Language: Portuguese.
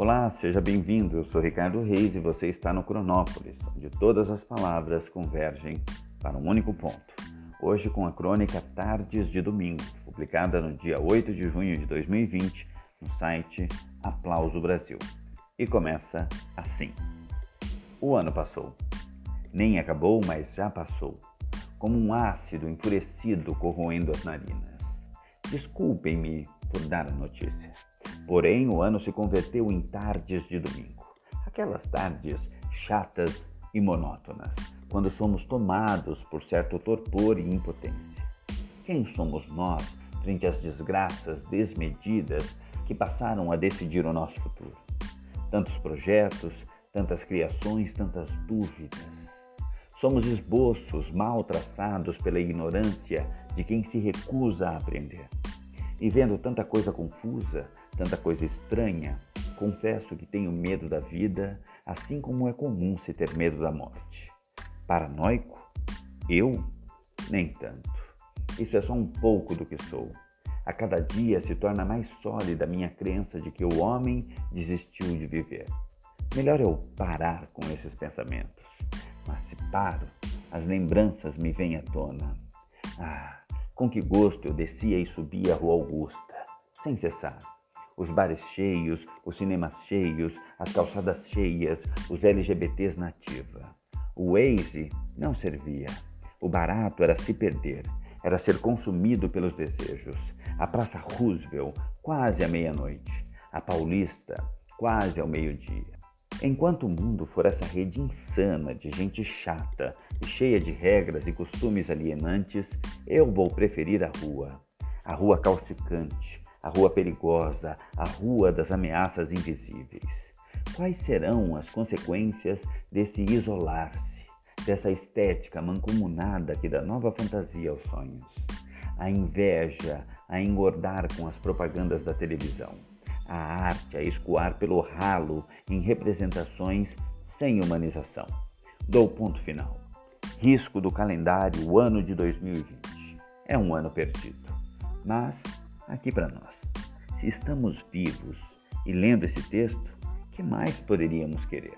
Olá, seja bem-vindo. Eu sou Ricardo Reis e você está no Cronópolis, onde todas as palavras convergem para um único ponto. Hoje com a crônica Tardes de Domingo, publicada no dia 8 de junho de 2020 no site Aplauso Brasil. E começa assim: O ano passou. Nem acabou, mas já passou. Como um ácido enfurecido corroendo as narinas. Desculpem-me por dar a notícia. Porém, o ano se converteu em tardes de domingo. Aquelas tardes chatas e monótonas, quando somos tomados por certo torpor e impotência. Quem somos nós frente às desgraças desmedidas que passaram a decidir o nosso futuro? Tantos projetos, tantas criações, tantas dúvidas. Somos esboços mal traçados pela ignorância de quem se recusa a aprender. E vendo tanta coisa confusa, tanta coisa estranha, confesso que tenho medo da vida, assim como é comum se ter medo da morte. Paranoico? Eu? Nem tanto. Isso é só um pouco do que sou. A cada dia se torna mais sólida a minha crença de que o homem desistiu de viver. Melhor eu parar com esses pensamentos. Mas se paro, as lembranças me vêm à tona. Ah, com que gosto eu descia e subia a Rua Augusta, sem cessar. Os bares cheios, os cinemas cheios, as calçadas cheias, os LGBTs na ativa. O Waze não servia. O barato era se perder, era ser consumido pelos desejos. A Praça Roosevelt, quase à meia-noite. A Paulista, quase ao meio-dia. Enquanto o mundo for essa rede insana de gente chata e cheia de regras e costumes alienantes, eu vou preferir a rua. A rua causticante, a rua perigosa, a rua das ameaças invisíveis. Quais serão as consequências desse isolar-se, dessa estética mancomunada que dá nova fantasia aos sonhos? A inveja a engordar com as propagandas da televisão a arte a escoar pelo ralo em representações sem humanização. Dou ponto final. Risco do calendário o ano de 2020. É um ano perdido. Mas, aqui para nós, se estamos vivos e lendo esse texto, que mais poderíamos querer?